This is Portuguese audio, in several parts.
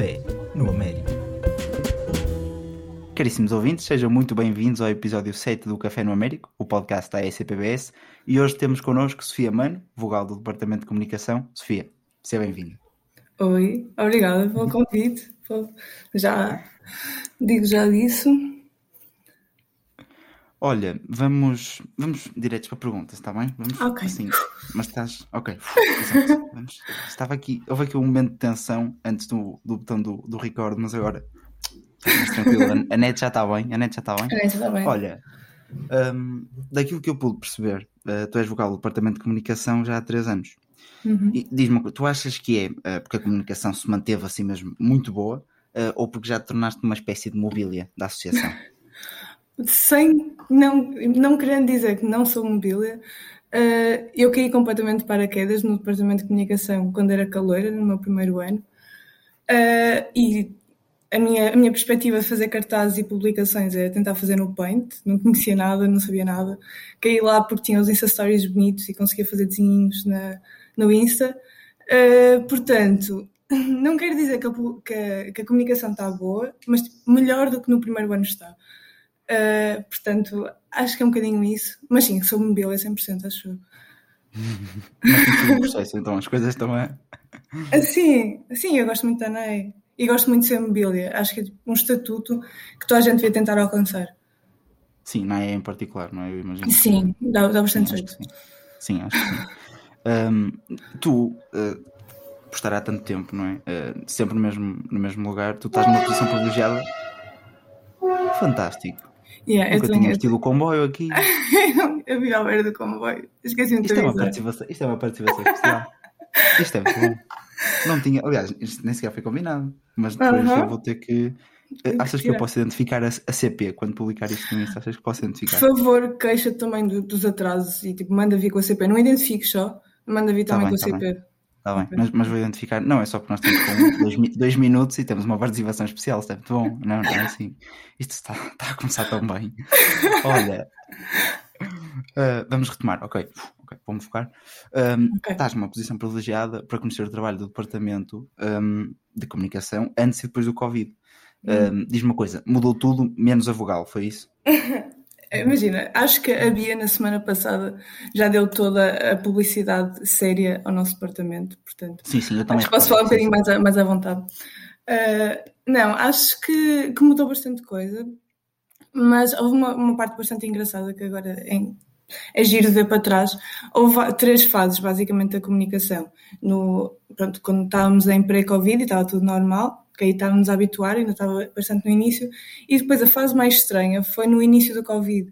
Café no Américo. Caríssimos ouvintes, sejam muito bem-vindos ao episódio 7 do Café no Américo, o podcast da ECPBS, e hoje temos connosco Sofia Mano, vogal do Departamento de Comunicação. Sofia, seja bem-vinda. Oi, obrigada pelo convite. Já digo já disso. Olha, vamos, vamos diretos para perguntas, está bem? Vamos Ok. assim. Mas estás. Ok. Exato. Vamos. Estava aqui. Houve aqui um momento de tensão antes do, do botão do, do record, mas agora. Estamos tranquilo. A net já está bem. A net já está bem. É, está bem. Olha, hum, daquilo que eu pude perceber, eh, tu és vogal do Departamento de Comunicação já há três anos. Uhum. Diz-me uma coisa, tu achas que é eh, porque a comunicação se manteve assim mesmo muito boa eh, ou porque já te tornaste uma espécie de mobília da associação? Sem, não, não querendo dizer que não sou mobília, eh, eu caí completamente de paraquedas no Departamento de Comunicação quando era caloira, no meu primeiro ano. Eh, e a minha, a minha perspectiva de fazer cartazes e publicações era tentar fazer no Paint, não conhecia nada, não sabia nada. Caí lá porque tinha os Insta Stories bonitos e conseguia fazer desenhinhos na, no Insta. Uh, portanto, não quero dizer que a, que a- que a comunicação está boa, mas melhor do que no primeiro ano está. Uh, portanto, acho que é um bocadinho isso. Mas sim, sou mobília 100%, acho eu. Mas um processo, então as coisas estão a. Ah, Sim, sim, eu gosto muito da ANEI. E gosto muito de ser mobília. Acho que é um estatuto que toda a gente devia tentar alcançar. Sim, não é em particular, não é? Eu imagino. que- Sim, dá, dá bastante Sim, jeito. que sim. Sim, acho que sim. Hum, tu, eh, por estar há tanto tempo, não é? Eh, sempre no mesmo, no mesmo lugar, tu estás numa posição privilegiada. Fantástico. Yeah, eu Nunca tenho- tínhamos tido o comboio aqui. eu vi ao beira do comboio. Esqueci-me de Isto é, uma participação, isto é uma participação especial. Isto é muito bom. Não tinha, aliás, isto nem sequer foi combinado. Mas depois Aham. eu vou ter que. eh, que Achas que eu tirar. posso identificar a, a CP quando publicar isto no Insta? Achas que posso Por identificar? favor, queixa também do- dos atrasos e tipo, manda vir com a CP. Não identifiques só, manda vir Tá também bem, com a tá CP. Está bem, mas, mas vou identificar. Não, é só porque nós temos dois, dois minutos e temos uma participação especial, é muito bom. Não, não é assim. Isto está, está a começar tão bem. Olha, ah, vamos retomar. Ok, uf, ok, vou-me focar. Ahm, Ok. Estás numa posição privilegiada para conhecer o trabalho do Departamento ahm, de Comunicação antes e depois do Covid. Ahm, Diz-me uma coisa, mudou tudo menos a vogal, foi isso? Imagina, acho que a Bia na semana passada já deu toda a publicidade séria ao nosso departamento, portanto. Sim, sim, eu também. Acho que posso falar um bocadinho mais à, mais à vontade. Ah, não, acho que, que mudou bastante coisa, mas houve uma, uma parte bastante engraçada que agora é, é giro de ver para trás. Houve três fases, basicamente, da comunicação. No, pronto, quando estávamos em pré-Covid e estava tudo normal, que aí estávamos a habituar, ainda estava bastante no início, e depois a fase mais estranha foi no início do Covid,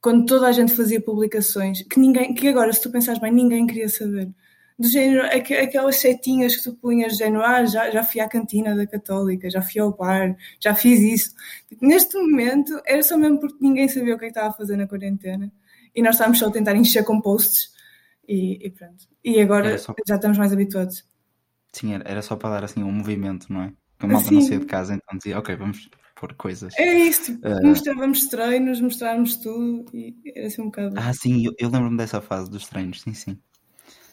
quando toda a gente fazia publicações que ninguém, que agora, se tu pensares bem, ninguém queria saber do género, aqu- aquelas setinhas que tu punhas, do género, ah, já, já fui à cantina da Católica, já fui ao bar, já fiz isso. Tipo, Neste momento, era só mesmo porque ninguém sabia o que é que estava a fazer na quarentena e nós estávamos só a tentar encher com posts e, e pronto. E agora só- já estamos mais habituados. Sim, era, era só para dar assim um movimento, não é? A malta não saía de casa, então dizia, ok, vamos pôr coisas. É isso, tipo, Ah. mostrávamos treinos, mostrávamos tudo e era assim um bocado. Ah, sim, eu, eu lembro-me dessa fase dos treinos, sim, sim.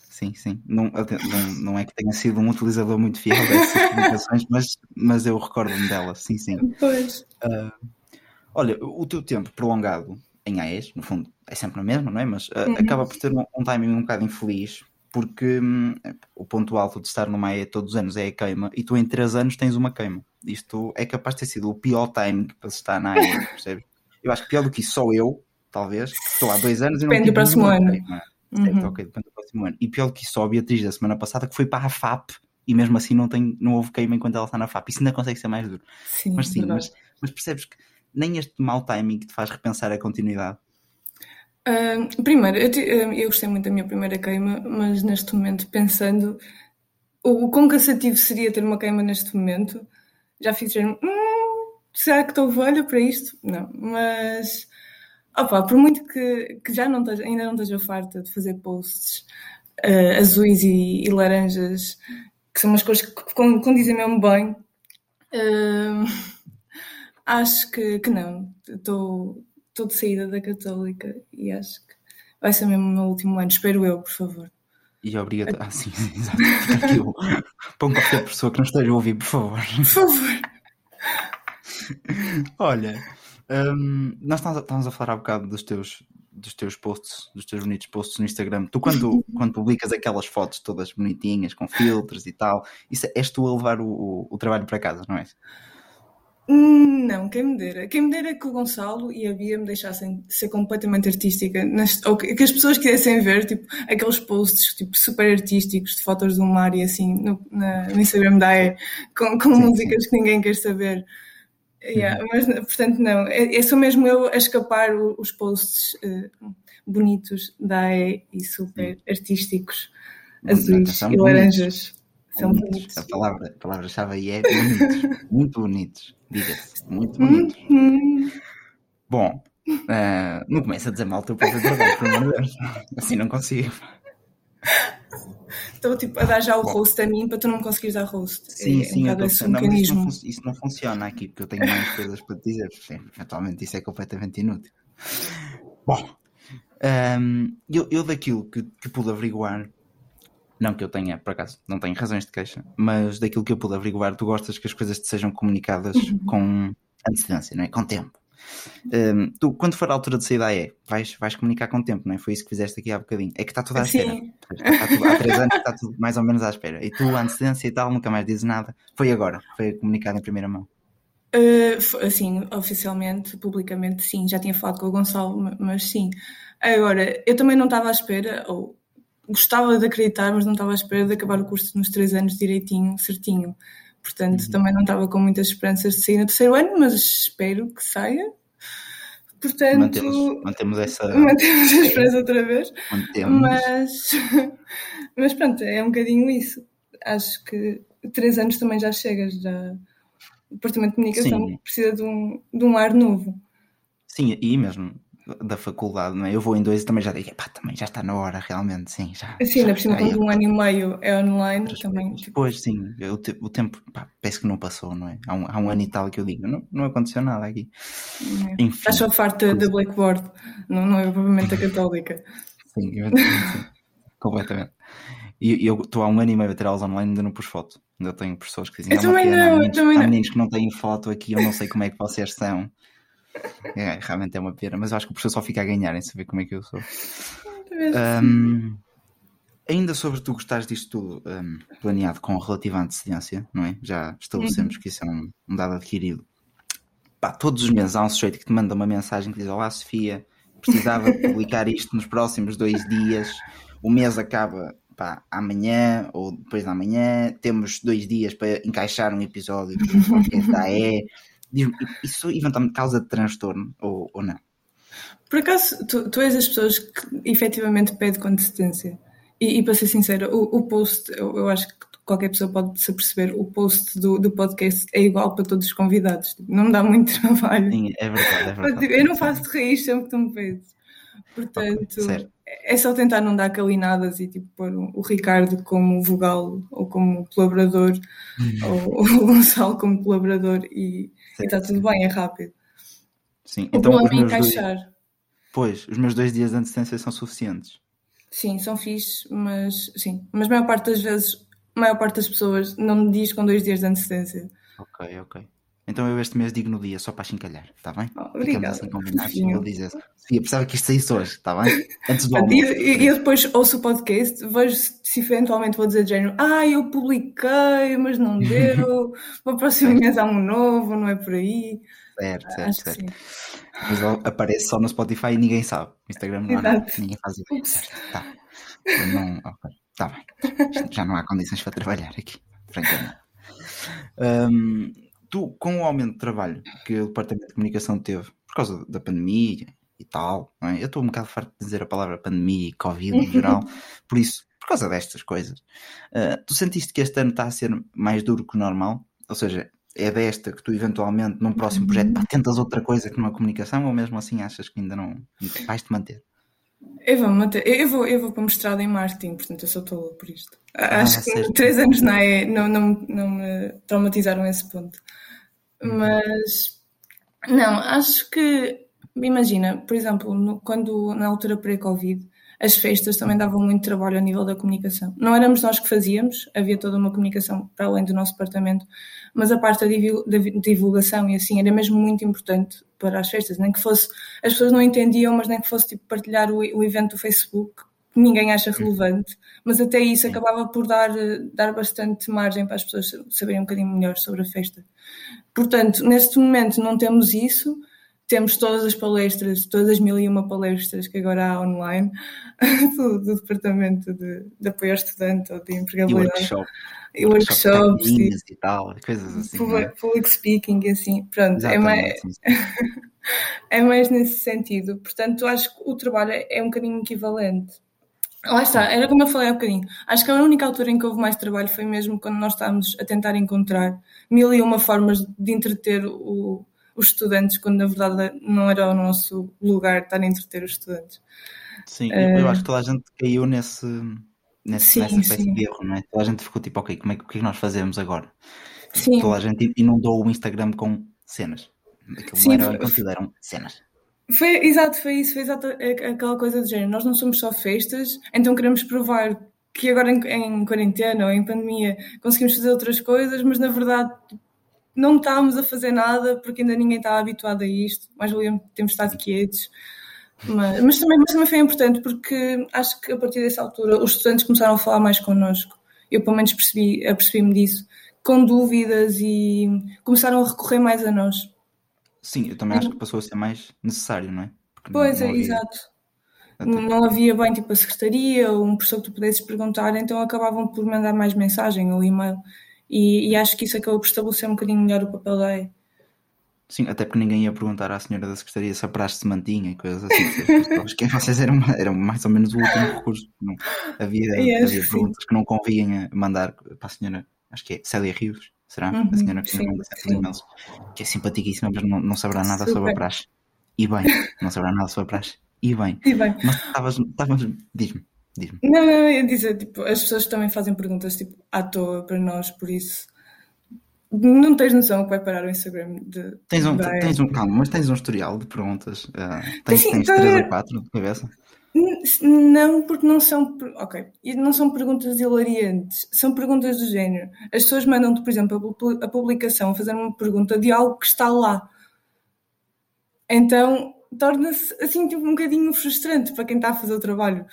Sim, sim. Não, não, não é que tenha sido um utilizador muito fiel dessas publicações, mas, mas eu recordo-me delas, sim, sim. Pois. Olha, o teu tempo prolongado em AES, no fundo, é sempre na mesma, não é? Mas ah, Uhum. acaba por ter um, um timing um bocado infeliz, porque hum, o ponto alto de estar numa AE todos os anos é a queima, e tu em 3 anos tens uma queima. Isto é capaz de ter sido o pior timing para se estar na AE, percebes? Eu acho que pior do que isso, só eu, talvez, que estou há dois anos e não Depende do próximo ano. queima. Certo, Uhum. ok, depende do próximo ano. E pior do que isso, só a Beatriz da semana passada que foi para a FAP e mesmo assim não, tem, não houve queima enquanto ela está na FAP. Isso ainda consegue ser mais duro. Sim, Mas sim, mas, mas percebes que nem este mau timing te faz repensar a continuidade. Primeiro, eu, te- eu gostei muito da minha primeira queima, mas neste momento, pensando o, o quão cansativo seria ter uma queima neste momento, já fiz hum, será que estou velha para isto? Não, mas opa, por muito que, que já não esteja, ainda não esteja farta de fazer posts ah, azuis e, e laranjas, que são umas cores que con- condizem mesmo bem, acho que, que não. Estou estou de saída da Católica e acho que vai ser mesmo o meu último ano. Espero eu, por favor. E obriga Ah, sim, exato. Fica aqui o... Põe qualquer pessoa que não esteja a ouvir, por favor. Por favor. Olha, hum, nós estávamos a falar há bocado dos teus, dos teus posts, dos teus bonitos posts no Instagram. Tu, quando, quando publicas aquelas fotos todas bonitinhas, com filtros e tal, isso é, és tu a levar o, o, o trabalho para casa, não é? Não, quem me dera. Quem me dera que o Gonçalo e a Bia me deixassem ser completamente artística, nas, ou que, que, as pessoas quisessem ver, tipo, aqueles posts tipo, super artísticos de fotos do mar e assim, no, na, no Instagram da AE, com, com sim, músicas sim. que ninguém quer saber. Yeah, uhum. Mas, portanto, não, é, é só mesmo eu a escapar os posts uh, bonitos da AE e super artísticos, azuis e laranjas. São bonitos. A palavra, a palavra-chave aí é bonitos, muito bonitos, diga-se, muito bonitos. Uhum. Bom, uh, não começa a dizer mal o teu próprio trabalho, por amor de Deus. Assim não consigo. Estou tipo, a dar já o Bom. host a mim para tu não conseguires dar host. Sim, é, sim, um tô, não. Isso não, isso, não, funciona aqui, porque eu tenho mais coisas para te dizer. Sim, eventualmente isso é completamente inútil. Bom, um, eu, eu daquilo que, que pude averiguar não que eu tenha, por acaso, não tenho razões de queixa, mas daquilo que eu pude averiguar, tu gostas que as coisas te sejam comunicadas uhum. com antecedência, não é? Com tempo. Um, tu, quando for a altura de sair da E, vais, vais comunicar com tempo, não é? Foi isso que fizeste aqui há bocadinho. É que está tudo à espera. Está tudo, há três anos está tudo mais ou menos à espera. E tu, a antecedência e tal, nunca mais dizes nada. Foi agora, foi comunicado em primeira mão. Uh, assim, oficialmente, publicamente, sim. Já tinha falado com o Gonçalo, mas sim. Agora, eu também não estava à espera, ou gostava de acreditar, mas não estava à espera de acabar o curso nos três anos direitinho, certinho. Portanto, uhum. também não estava com muitas esperanças de sair no terceiro ano, mas espero que saia. Portanto, mantemos, mantemos essa mantemos a esperança outra vez. Mantemos. Mas, mas pronto, é um bocadinho isso. Acho que três anos também já chega, já o Departamento de Comunicação Sim. precisa de um, de um ar novo. Sim, e mesmo da faculdade, não é? Eu vou em dois e também já digo, pá, também já está na hora, realmente, sim, já. Sim, ainda por cima, quando um ano e meio é online, também. Depois, sim, o, te, o tempo, pá, parece que não passou, não é? Há um, há um ano e tal que eu digo, não, não aconteceu nada aqui. É. Enfim. Estás só farta da Blackboard, não, não é provavelmente a católica. sim, sim, completamente. E eu estou há um ano e meio a ter aulas online ainda não pus foto. Ainda tenho pessoas que dizem, eu também não, há meninos, também há meninos que não têm foto aqui, eu não sei como é que vocês são. É, realmente é uma pena, mas eu acho que o professor só fica a ganhar em saber como é que eu sou. Um, ainda sobre tu gostares disto tudo um, planeado com relativa antecedência, não é? Já estabelecemos uhum. que isso é um, um dado adquirido. Pá, todos os meses há um sujeito que te manda uma mensagem que diz: Olá, Sofia, precisava publicar isto nos próximos dois dias. O mês acaba pá, amanhã ou depois da manhã. Temos dois dias para encaixar um episódio do podcast da E isso eventualmente causa transtorno ou, ou não? Por acaso, tu, tu és as pessoas que efetivamente pedem consistência. E, e para ser sincera, o, o post, eu, eu, acho que qualquer pessoa pode se perceber, o post do, do podcast é igual para todos os convidados. Não me dá muito trabalho. Sim, é verdade, é verdade. Eu não faço de raiz sempre que tu me pedes. Portanto, okay, é só tentar não dar calinadas e tipo pôr o Ricardo como vogal ou como colaborador uhum. ou, o Gonçalo como colaborador e, está tudo bem, é rápido. Sim, o então os é encaixar. Dois... Pois, os meus dois dias de antecedência são suficientes. Sim, são fixes, mas sim, mas a maior parte das vezes, a maior parte das pessoas não me diz com dois dias de antecedência. Ok, ok. Então eu este mês digo no dia, só para chincalhar, está bem? Oh, obrigada. assim combinados. Eu dizer, Sofia, precisava que isto saísse hoje, está bem? Antes do almoço. E eu depois ouço o podcast, vejo se eventualmente vou dizer de género, ah, eu publiquei, mas não deu, para o próximo mês há um novo, não é por aí. Certo, certo, Acho certo. Mas aparece só no Spotify e ninguém sabe. No Instagram não há nada, ninguém faz ideia. Certo, tá. Não, tá bem. Já não há condições para trabalhar aqui, francamente. Um, tu, com o aumento de trabalho que o Departamento de Comunicação teve por causa da pandemia e tal, é? eu estou um bocado farto de dizer a palavra pandemia e Covid em geral, por isso, por causa destas coisas, uh, tu sentiste que este ano está a ser mais duro que o normal? Ou seja, é desta que tu eventualmente num próximo projeto pá, tentas outra coisa que numa comunicação ou mesmo assim achas que ainda não vais-te manter? Eu vou, manter. Eu, vou, eu vou para o mestrado em marketing, portanto eu sou tola por isto. Ah, Acho que certo. três anos na AE não, não, não me traumatizaram esse ponto. Uhum. Mas não, acho que imagina, por exemplo, no, quando na altura pré-Covid as festas também davam muito trabalho a nível da comunicação. Não éramos nós que fazíamos, havia toda uma comunicação para além do nosso departamento, mas a parte da divulgação e assim era mesmo muito importante para as festas, nem que fosse, as pessoas não entendiam, mas nem que fosse tipo partilhar o, o evento do Facebook, que ninguém acha relevante, mas até isso acabava por dar, dar bastante margem para as pessoas saberem um bocadinho melhor sobre a festa. Portanto, neste momento não temos isso, temos todas as palestras, todas as mil e uma palestras que agora há online do, do Departamento de, de, Apoio ao Estudante ou de Empregabilidade. E workshop. E workshops. E, e tal, coisas assim. Public, é? public speaking e assim. Pronto, é mais, é mais nesse sentido. Portanto, acho que o trabalho é um bocadinho equivalente. Lá está, era como eu falei há bocadinho. Acho que a única altura em que houve mais trabalho foi mesmo quando nós estávamos a tentar encontrar mil e uma formas de entreter o, os estudantes, quando na verdade não era o nosso lugar estar a entreter os estudantes. Sim, uh, eu acho que toda a gente caiu nesse, nesse sim, nessa espécie sim. de erro, não é? Toda a gente ficou tipo, ok, como é, o que é que nós fazemos agora? Sim. Toda a gente inundou o Instagram com cenas. Aquilo sim, não era conteúdo, eram cenas. Foi, exato, foi isso, foi exato aquela coisa do género. Nós não somos só festas, então queremos provar que agora em, em quarentena ou em pandemia conseguimos fazer outras coisas, mas na verdade não estávamos a fazer nada porque ainda ninguém estava habituado a isto, mais valia termos estado quietos. Mas, mas, também, mas também foi importante porque acho que a partir dessa altura os estudantes começaram a falar mais connosco. Eu, pelo menos, percebi, apercebi-me disso, com dúvidas e começaram a recorrer mais a nós. Sim, eu também acho que passou a ser mais necessário, não é? Porque pois não, não é, havia... exato. Até. Não havia bem tipo a secretaria ou um professor que tu pudesses perguntar, então acabavam por mandar mais mensagem ou e-mail. E, e, acho que isso acabou por estabelecer um bocadinho melhor o papel da EI. Sim, até porque ninguém ia perguntar à senhora da Secretaria se a praxe se mantinha e coisas assim. Acho que vocês eram, eram mais ou menos o último recurso. Não, havia, havia perguntas que não convinha mandar para a senhora, acho que é Célia Rios, será? Uhum, a senhora que sim, sempre e-mails, que é simpaticíssima, mas não, não saberá nada Super. sobre a praxe. E bem, não saberá nada sobre a praxe. E bem. E bem. Mas estavas, diz-me. Diz-me. Não, não, eu dizer, tipo, as pessoas também fazem perguntas tipo, à toa para nós, por isso não tens noção que vai parar o Instagram de. Tens um, tens um calma, mas tens um historial de perguntas. Uh, tens, assim, tens 3 então, ou 4 de cabeça? Não, porque não são. Ok. Não são perguntas hilariantes. São perguntas do género. As pessoas mandam-te, por exemplo, a publicação a fazer uma pergunta de algo que está lá. Então torna-se assim tipo, um bocadinho frustrante para quem está a fazer o trabalho.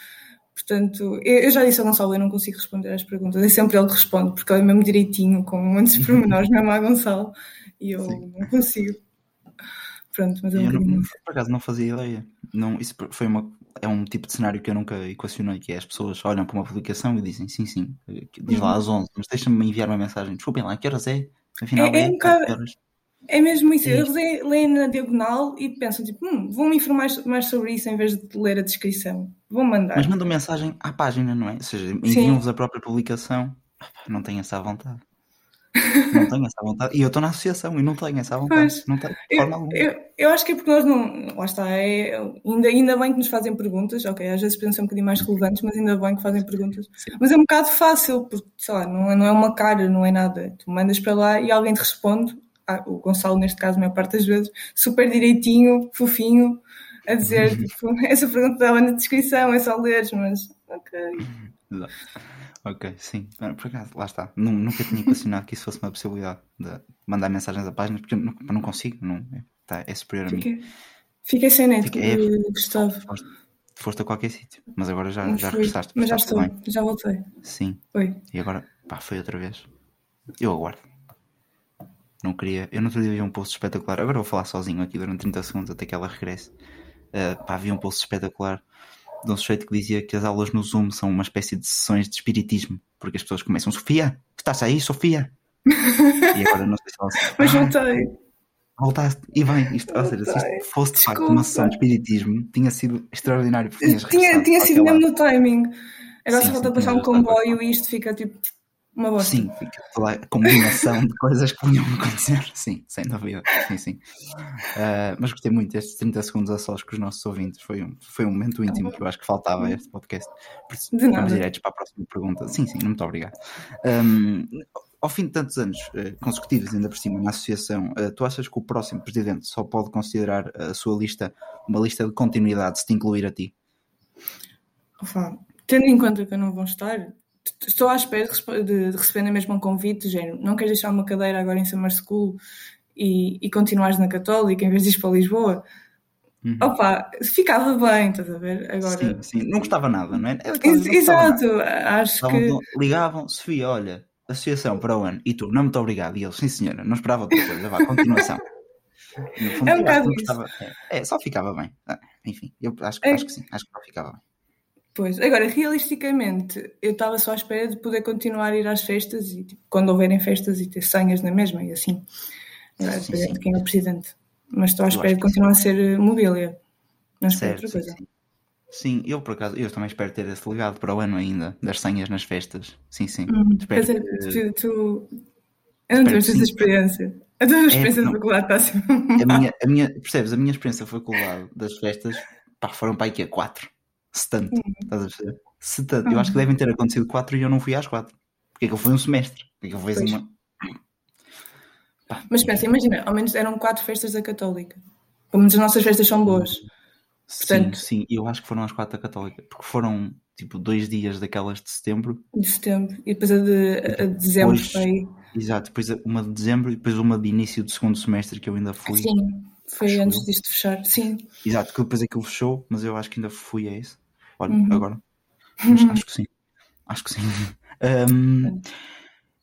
Portanto, eu já disse ao Gonçalo, eu não consigo responder às perguntas. É sempre ele que responde, porque ele é mesmo direitinho, com muitos pormenores, mesmo a Gonçalo, e eu Sim. não consigo. Pronto, mas eu, eu não, por acaso não fazia ideia. Não, isso foi uma, é um tipo de cenário que eu nunca equacionei, que é as pessoas olham para uma publicação e dizem sim, sim, diz lá às 11, mas deixa-me enviar uma mensagem. Desculpem lá, que horas é? Afinal, é, é, é um bocado... É mesmo isso, eles leem na diagonal e pensam tipo, hum, vão-me informar mais sobre isso em vez de ler a descrição. Vou mandar. Mas mandam mensagem à página, não é? Ou seja, enviam-vos a própria publicação. Não tenho essa vontade. Não tenho essa vontade. E eu estou na associação e não tenho essa vontade. Pois, não tenho, de forma eu, alguma. Eu, eu, acho que é porque nós não. Lá está. É, ainda, ainda bem que nos fazem perguntas. Ok, às vezes podem ser um bocadinho mais relevantes, mas ainda bem que fazem perguntas. Sim. Mas é um bocado fácil, porque, sei lá, não é, não é uma cara, não é nada. Tu mandas para lá e alguém te responde ah, o Gonçalo, neste caso, a maior parte das vezes, super direitinho, fofinho, a dizer, tipo, essa pergunta estava na descrição, é só leres, mas ok. Ok, sim. Por acaso, lá está. Nunca tinha equacionado que isso fosse uma possibilidade de mandar mensagens a páginas, porque eu não, não consigo, não, é, tá, é superior a mim. Fiquei sem net, Fiquei, é, Gustavo. Foste, foste a qualquer sítio, mas agora já, já regressaste. Mas já estou, bem. já voltei. Sim. Oi. E agora, pá, foi outra vez. Eu aguardo. Não queria. Eu não outro dia vi um post espetacular. Agora vou falar sozinho aqui durante 30 segundos até que ela regresse. Uh, pá, vi um post espetacular de um sujeito que dizia que as aulas no Zoom são uma espécie de sessões de espiritismo, porque as pessoas começam, Sofia, estás aí, Sofia? e agora não sei se ela Mas voltei. Voltaste, e bem, isto, ou seja, se isto fosse de facto uma sessão de espiritismo, tinha sido extraordinário. Tinha, tinha sido mesmo no timing. Agora sim, se volta a passar um comboio e isto fica tipo uma bosta. Sim, fica toda a combinação de coisas que podiam acontecer. Sim, sem dúvida. Sim, sim. Uh, mas gostei muito destes 30 segundos a sós com os nossos ouvintes. Foi um, foi um momento íntimo que eu acho que faltava a este podcast. De Vamos diretos para a próxima pergunta. Sim, sim, muito obrigado. Um, ao fim de tantos anos uh, consecutivos, ainda por cima, na associação, uh, tu achas que o próximo presidente só pode considerar a sua lista uma lista de continuidade se te incluir a ti? Opa, tendo em conta que eu não vou estar, estou à espera de, de, de receber na mesma um convite, género, não queres deixar uma cadeira agora em Summer School e, e continuares na Católica em vez de ir para Lisboa? Uhum. Opa, ficava bem, estás a ver? Agora... Sim, sim, não gostava nada, não é? Exato, acho Estavam, que. Ligavam, Sofia, olha, associação para o ano, e tu, não, muito obrigado. E ele, sim senhora, não esperava outra coisa, vá, continuação. Fundo, é um bocado gostava, é, é, só ficava bem. Ah, enfim, eu acho, é. acho que sim, acho que só ficava bem. Pois, agora, realisticamente, eu estava só à espera de poder continuar a ir às festas e tipo, quando houverem festas e ter senhas na mesma e assim. Sim, sim. quem é o presidente. Mas estou à espera de continuar a ser eh, mobília. Não espero outra coisa. Sim, sim. eu por acaso, eu também espero ter esse legado para o ano ainda, das senhas nas festas. Sim, sim. Hum, espero que... tu, tu... Eu não tive essa experiência. A tua é, experiência é, de faculdade está assim. A minha, a minha, percebes? A minha experiência de faculdade das festas pá, foram para aí que é 4. Se tanto. Hum. Estás a perceber? Hum. Eu acho que devem ter acontecido 4 e eu não fui às 4. Porque é que eu fui um semestre. Porque é que eu fui assim uma. Pá. Mas pensa, imagina, ao menos eram 4 festas da Católica. Pelo menos as nossas festas são boas. Portanto, sim, sim, eu acho que foram as 4 da Católica. Porque foram tipo dois dias daquelas de setembro. De setembro. E depois a de, a de dezembro depois, foi. Exato, depois uma de dezembro e depois uma de início do segundo semestre que eu ainda fui. Sim, foi antes eu. disto fechar, sim. Exato, que depois aquilo fechou, mas eu acho que ainda fui a esse. Olha, uhum. agora. Mas acho que sim. Acho que sim. Um,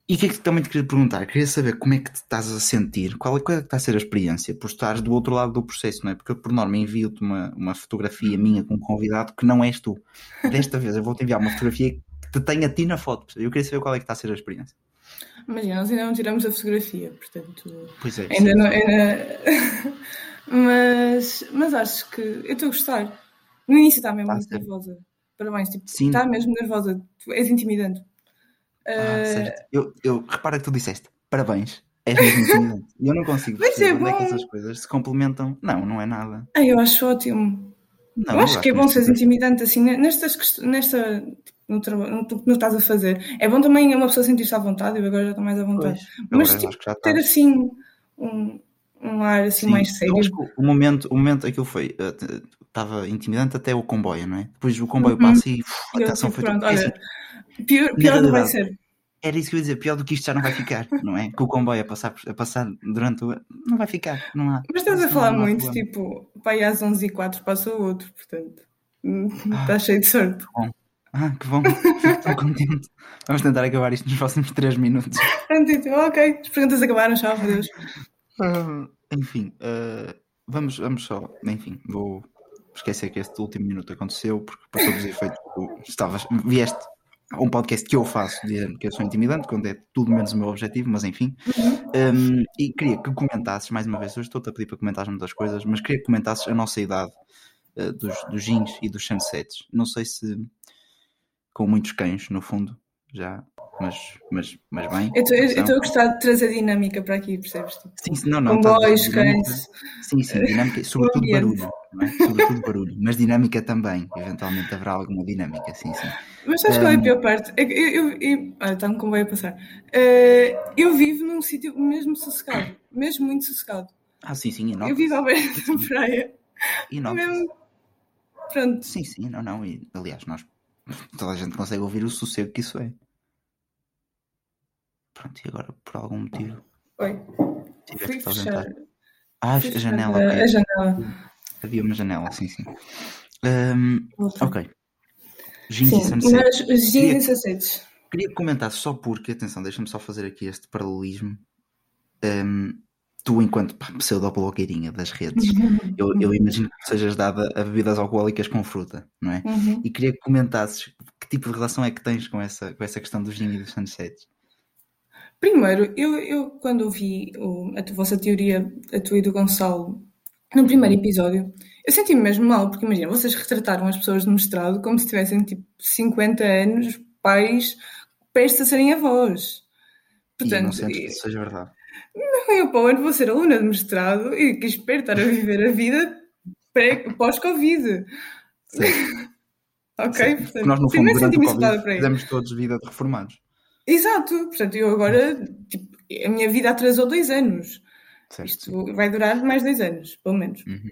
e o que é que também te queria perguntar? Queria saber como é que te estás a sentir, qual é, qual é que está a ser a experiência por estares do outro lado do processo, não é? Porque eu, por norma, envio-te uma, uma fotografia minha com um convidado que não és tu. Desta vez eu vou-te enviar uma fotografia que te tenha a ti na foto. Eu queria saber qual é que está a ser a experiência. Imagina, nós ainda não tiramos a fotografia, portanto. Pois é. Ainda sim. não. Ainda... mas, mas acho que eu estou a gostar. No início está mesmo muito nervosa. Parabéns, tipo, sim. está mesmo nervosa. Tu és intimidante. Ah, certo. Eu, eu, repara que tu disseste parabéns. És mesmo intimidante. E eu não consigo perceber é onde é que essas coisas se complementam. Não, não é nada. Ah, eu acho ótimo. Não, eu acho, eu que é bom ser intimidante assim, nestas, nesta, no trabalho, no que estás a fazer. É bom também uma pessoa sentir-se à vontade, eu agora já estou mais à vontade. Pois, Mas tipo, ter assim um, um ar assim Sim, mais sério. o momento, o momento aquilo foi, uh, estava intimidante até o comboio, não é? Depois o comboio uhum. passa e uf, a atenção foi pronto, olha, assim, pior, pior não vai ser. Era isso que eu ia dizer, pior do que isto já não vai ficar, não é? Com o comboio a passar, a passar durante o. Não vai ficar, não há. Mas estás a falar muito, problema. tipo, pai às 11 e 4 passa o outro, portanto. Está ah, cheio de sorte. Bom. Ah, que bom, estou contente. Vamos tentar acabar isto nos próximos 3 minutos. Pronto, ok, as perguntas acabaram, tchau, adeus. Uh, enfim, uh, vamos, vamos só, enfim, vou esquecer que este último minuto aconteceu, porque para todos os efeitos tu estavas, vieste a um podcast que eu faço dizendo que eu sou intimidante, quando é tudo menos o meu objetivo, mas enfim. Um, e queria que comentasses, mais uma vez, hoje estou-te a pedir para comentares muitas coisas, mas queria que comentasses a nossa idade uh, dos, dos jeans e dos sunsets. Não sei se com muitos cães, no fundo, já mas, mas, mas bem. Eu estou a gostar de trazer dinâmica para aqui, percebes? Sim, sim, não, não. Comboios, cães. Sim, sim, dinâmica, sobretudo barulho, não é? Sobretudo barulho, mas dinâmica também, eventualmente haverá alguma dinâmica, sim, sim. Mas sabes um... qual é a pior parte? É eu, eu, eu, olha, está-me um comboio a passar. Uh, eu vivo num sítio mesmo sossegado, mesmo muito sossegado. Ah, sim, sim, e Eu vivo ao beira da praia. E mesmo... Pronto. Sim, sim, não, não, e, aliás, nós, toda a gente consegue ouvir o sossego que isso é. Pronto, e agora por algum motivo. Oi. Tiveste que fechar. Ah, Fui a janela. A, okay. a janela. Havia uma janela, sim, sim. Um, ok. Jeans sim, e jeans e sunsets. Queria comentar só porque, atenção, deixa-me só fazer aqui este paralelismo. Um, tu, enquanto pseudo-blogueirinha das redes, eu, eu, imagino que sejas dada a bebidas alcoólicas com fruta, não é? Uhum. E queria que comentasses que tipo de relação é que tens com essa, com essa questão dos jeans e dos sunsets. Primeiro, eu, eu quando ouvi o, a vossa teoria, a tua e do Gonçalo, no primeiro episódio, eu senti-me mesmo mal, porque imagina, vocês retrataram as pessoas de mestrado como se tivessem tipo 50 anos, pais, prestes a serem avós. Portanto, e não sentes que isso seja verdade. Não, eu para o ano vou ser aluna de mestrado e que espero estar a viver a vida pós-Covid. ok? Sim, portanto, nós no fundo, durante o Covid, fizemos todos vida de reformados. Exato, portanto, eu agora, tipo, a minha vida atrasou dois anos. Certo. Isto vai durar mais dois anos, pelo menos. Uhum.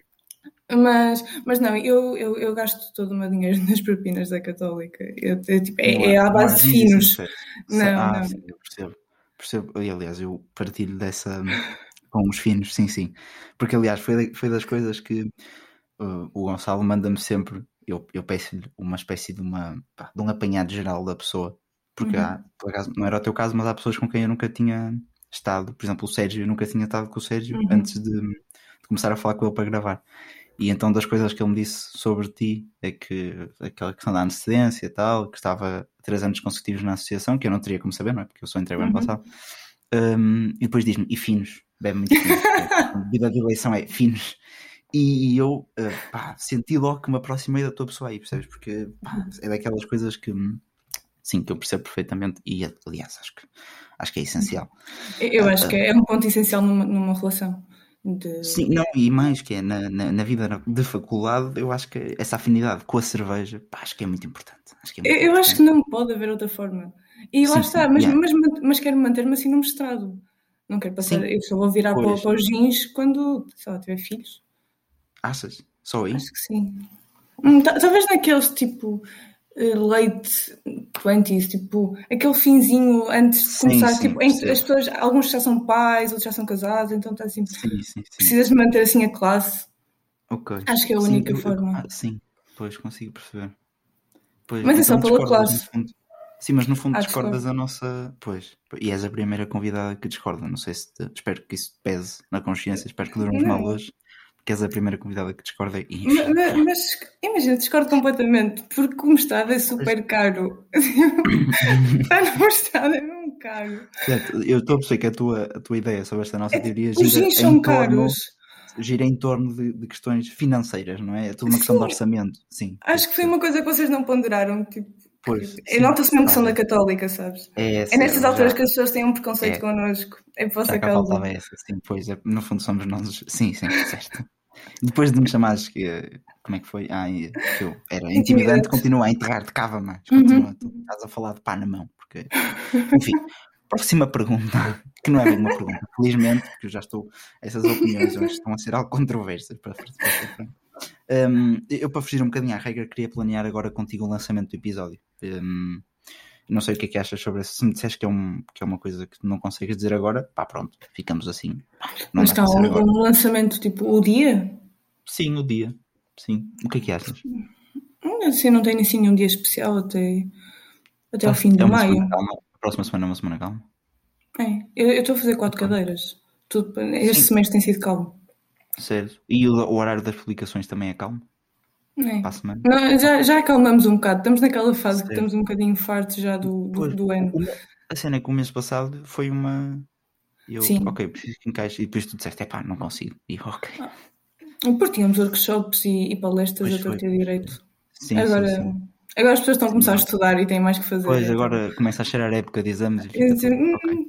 Mas, mas não, eu, eu, eu gasto todo o meu dinheiro nas propinas da Católica. Eu, eu, tipo, é, é à base de finos. Não, ah, não. eu percebo. percebo. E, aliás, eu partilho dessa com os finos, sim, sim. Porque, aliás, foi, foi das coisas que uh, o Gonçalo manda-me sempre. Eu, eu peço-lhe uma espécie de, uma, pá, de um apanhado geral da pessoa. Porque Uhum. há, por acaso, não era o teu caso, mas há pessoas com quem eu nunca tinha estado. Por exemplo, o Sérgio, eu nunca tinha estado com o Sérgio Uhum. antes de, de começar a falar com ele para gravar. E então, das coisas que ele me disse sobre ti é que aquela questão da antecedência e tal, que estava três anos consecutivos na associação, que eu não teria como saber, não é? Porque eu só entrei o ano Uhum. passado. Um, e depois diz-me, e finos, bebe muito finos. a vida de eleição é finos. E eu uh, pá, senti logo que me aproximei da tua pessoa aí, percebes? Porque pá, é daquelas coisas que sim, que eu percebo perfeitamente e aliás acho que acho que é essencial. Eu Ah, acho que é um ponto essencial numa, numa relação. De... Sim, não, e mais que é na, na, na vida de faculdade, eu acho que essa afinidade com a cerveja, pá, acho que é muito importante. Acho que é muito Eu, eu acho que importante. não pode haver outra forma. E lá Sim, está, sim, mas, yeah. mas, mas quero manter-me assim no mestrado. Não quero passar, Sim. eu só vou virar para, Pois. para os jeans quando, sei lá, tiver filhos. Achas? Só aí? Acho que sim. Hum, ta- talvez naqueles tipo late 20s, tipo aquele finzinho antes de Sim, começar, sim, tipo, em que as pessoas, alguns já são pais, outros já são casados, então está assim, Sim, precisas de manter assim a classe. Ok. Acho que é a única eu- forma. ah, sim, pois consigo perceber. Pois, Mas é só pela classe. fundo. Sim, mas no fundo Ah, discordas a nossa. Pois, e és a primeira convidada que discorda. Não sei se. te- Espero que isso pese na consciência. Espero que durmos mal hoje. Porque és a primeira convidada que discorda. E, Ma- enfim, ma- Mas, imagina, discordo completamente, porque o mestrado é super caro. Estar no mestrado é mesmo caro. certo, eu estou a perceber que a tua, a tua ideia sobre esta nossa teoria Os gira jeans em são torno, caros. gira em torno de, de questões financeiras, não é? É tudo uma questão de Sim. orçamento. Sim. Acho que foi uma coisa que vocês não ponderaram. Tipo, Pois, que- Nota-se mesmo que são da católica, sabes? É, É nessas já- alturas que as pessoas têm um preconceito É. connosco. É por vossa causa. faltava essa, sim, pois é, no fundo somos nós, sim, sim, certo. Depois de me chamares que, como é que foi? Ah, eu era intimidante, continua a enterrar-te, cava mais, Uhum. continua, tu estás a falar de pá na mão, porque, enfim, próxima pergunta, que não é bem uma pergunta, felizmente, porque eu já estou, essas opiniões hoje estão a ser algo controversas, para, para ser franco. Hum, eu, para fugir um bocadinho à regra, queria planear agora contigo o lançamento do episódio. Hum, não sei o que é que achas sobre isso. Se me disseste que é, um, que é uma coisa que não consegues dizer agora, pá, pronto, ficamos assim. Não Mas está um, lançamento tipo o dia? Sim, o dia. Sim. O que é que achas? Hum, Assim, não tem assim nenhum dia especial até, até ao fim de é maio. A próxima semana é uma semana calma. É, eu eu estou a fazer quatro cadeiras. Tudo, este Sim. semestre tem sido calmo. Certo. E o, o horário das publicações também é calmo? É. Para a semana? Não, já, já acalmamos um bocado. Estamos naquela fase que Certo. estamos um bocadinho fartos já do, do, do ano. A cena é que o mês passado foi uma. Eu, Sim. ok, preciso que encaixe. E depois tu disseste, é pá, não consigo. E ok. Porque tínhamos workshops e, e palestras Pois a torta direito. Sim, agora, sim, sim. agora as pessoas estão a começar a Sim. estudar e têm mais que fazer. Pois, agora começa a cheirar a época de exames e fica disse, tudo. "Hum, Ok,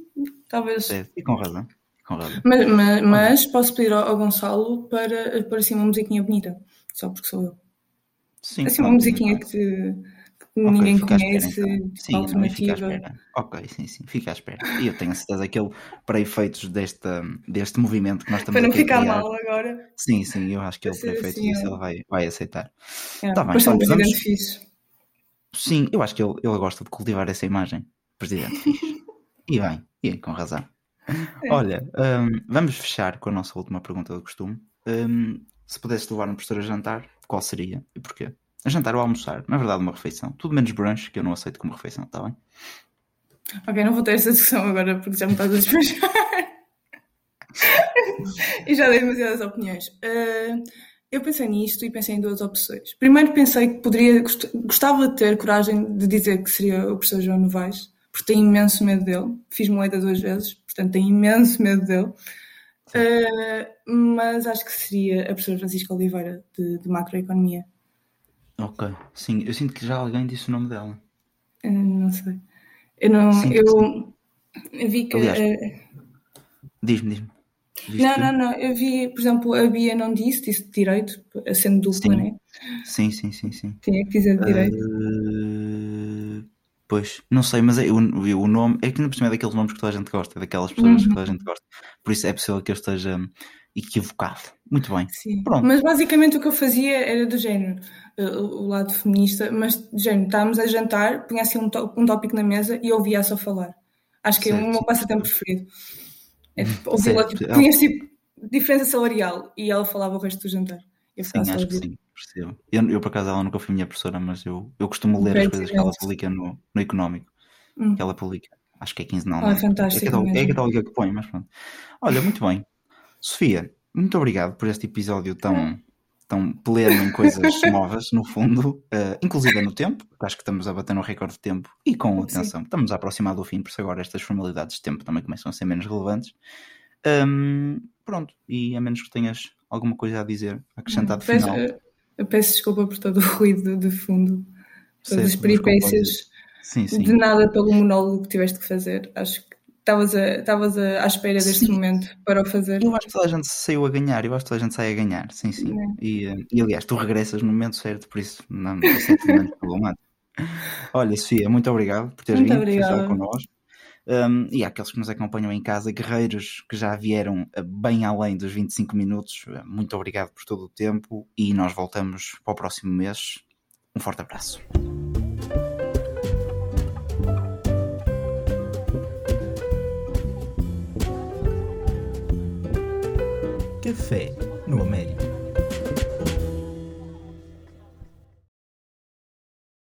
Talvez. certo. E com razão. Com razão. Mas, mas, mas posso pedir ao, ao Gonçalo para, para assim uma musiquinha bonita. Só porque sou eu. Sim, Assim uma musiquinha que, te- que ninguém fica à espera, conhece, então. Sim, não, fica à alternativa. espera. Ok, sim, sim, fica à espera. E eu tenho a certeza que ele, para efeitos desta, deste movimento que nós estamos Para não ficar criar, mal agora. sim, sim, eu acho que ele, Para efeitos assim, disso, é. ele vai, vai aceitar. É, Tá bem, depois um olha, presidente vamos- fixe. Sim, eu acho que ele, ele gosta de cultivar essa imagem. Presidente fixe. E bem, e com razão. É. Olha, hum, vamos fechar com a nossa última pergunta do costume. Hum, se pudesse levar um professor a jantar, qual seria e porquê? A jantar ou a almoçar? Na verdade, uma refeição. Tudo menos brunch, que eu não aceito como refeição, está bem? Ok, não vou ter essa discussão agora porque já me estás a despachar. e já dei demasiadas opiniões. Uh, eu pensei nisto e pensei em duas opções. Primeiro pensei que poderia, gost- gostava de ter coragem de dizer que seria o professor João Novaes, porque tenho imenso medo dele. Fiz moeda duas vezes, portanto tenho imenso medo dele. Uh, mas acho que seria a professora Francisca Oliveira, de, de macroeconomia. Ok, sim, eu sinto que já alguém disse o nome dela. Uh, não sei. Eu não. Sim, eu vi que. Aliás, uh, Diz-me, diz-me. Diz Não, não, não. Eu vi, por exemplo, a Bia não disse, disse de direito, sendo dupla, Sim. né? Sim, sim, sim, sim. Tinha que dizer de direito. Eh, pois, não sei, mas é, o, o nome é que cima é daqueles nomes que toda a gente gosta, é daquelas pessoas que Uhum. toda a gente gosta. Por isso é possível que eu esteja equivocado. Muito bem. Sim. Pronto. Mas basicamente o que eu fazia era do género, uh, o lado feminista, mas do género, estávamos a jantar, punha assim um, tó- um tópico na mesa e ouvia só falar. Acho que é o Certo, meu passatempo preferido. É, tipo, ouvi-la, Certo. tipo, punha tipo, diferença salarial e ela falava o resto do jantar. Eu Sim, acho que sim, percebo. Eu, eu, por acaso, ela nunca foi minha professora, mas eu, eu costumo ler as coisas que ela publica no, no Económico. Hum. Que ela publica. Acho que é quinzenal. Ah, não é? fantástico É católica, é mesmo. católica que põe, mas pronto. Olha, muito bem. Sofia, muito obrigado por este episódio tão, tão pleno em coisas novas, no fundo, eh, inclusive no tempo, porque acho que estamos a bater no recorde de tempo e com Sim. atenção, estamos a aproximar do fim, por isso agora estas formalidades de tempo também começam a ser menos relevantes. Hum, pronto, e a menos que tenhas alguma coisa a dizer, acrescentar de Peço, final. Eu- peço desculpa por todo o ruído de fundo, todas as peripécias. Sim, sim. De nada pelo monólogo que tiveste que fazer. Acho que estavas a- estavas a- à espera deste Sim. momento para o fazer. Eu acho que toda a gente saiu a ganhar, eu acho que toda a gente sai a ganhar, sim, sim. É. E, eh, e aliás, tu regressas no momento certo, por isso não, é menos problemático. Olha, Sofia, muito obrigado por teres Muito vindo, por estar connosco. Um, e àqueles que nos acompanham em casa, guerreiros que já vieram eh, bem além dos 25 minutos, eh, muito obrigado por todo o tempo e nós voltamos para o próximo mês. Um forte abraço. Café no Américo.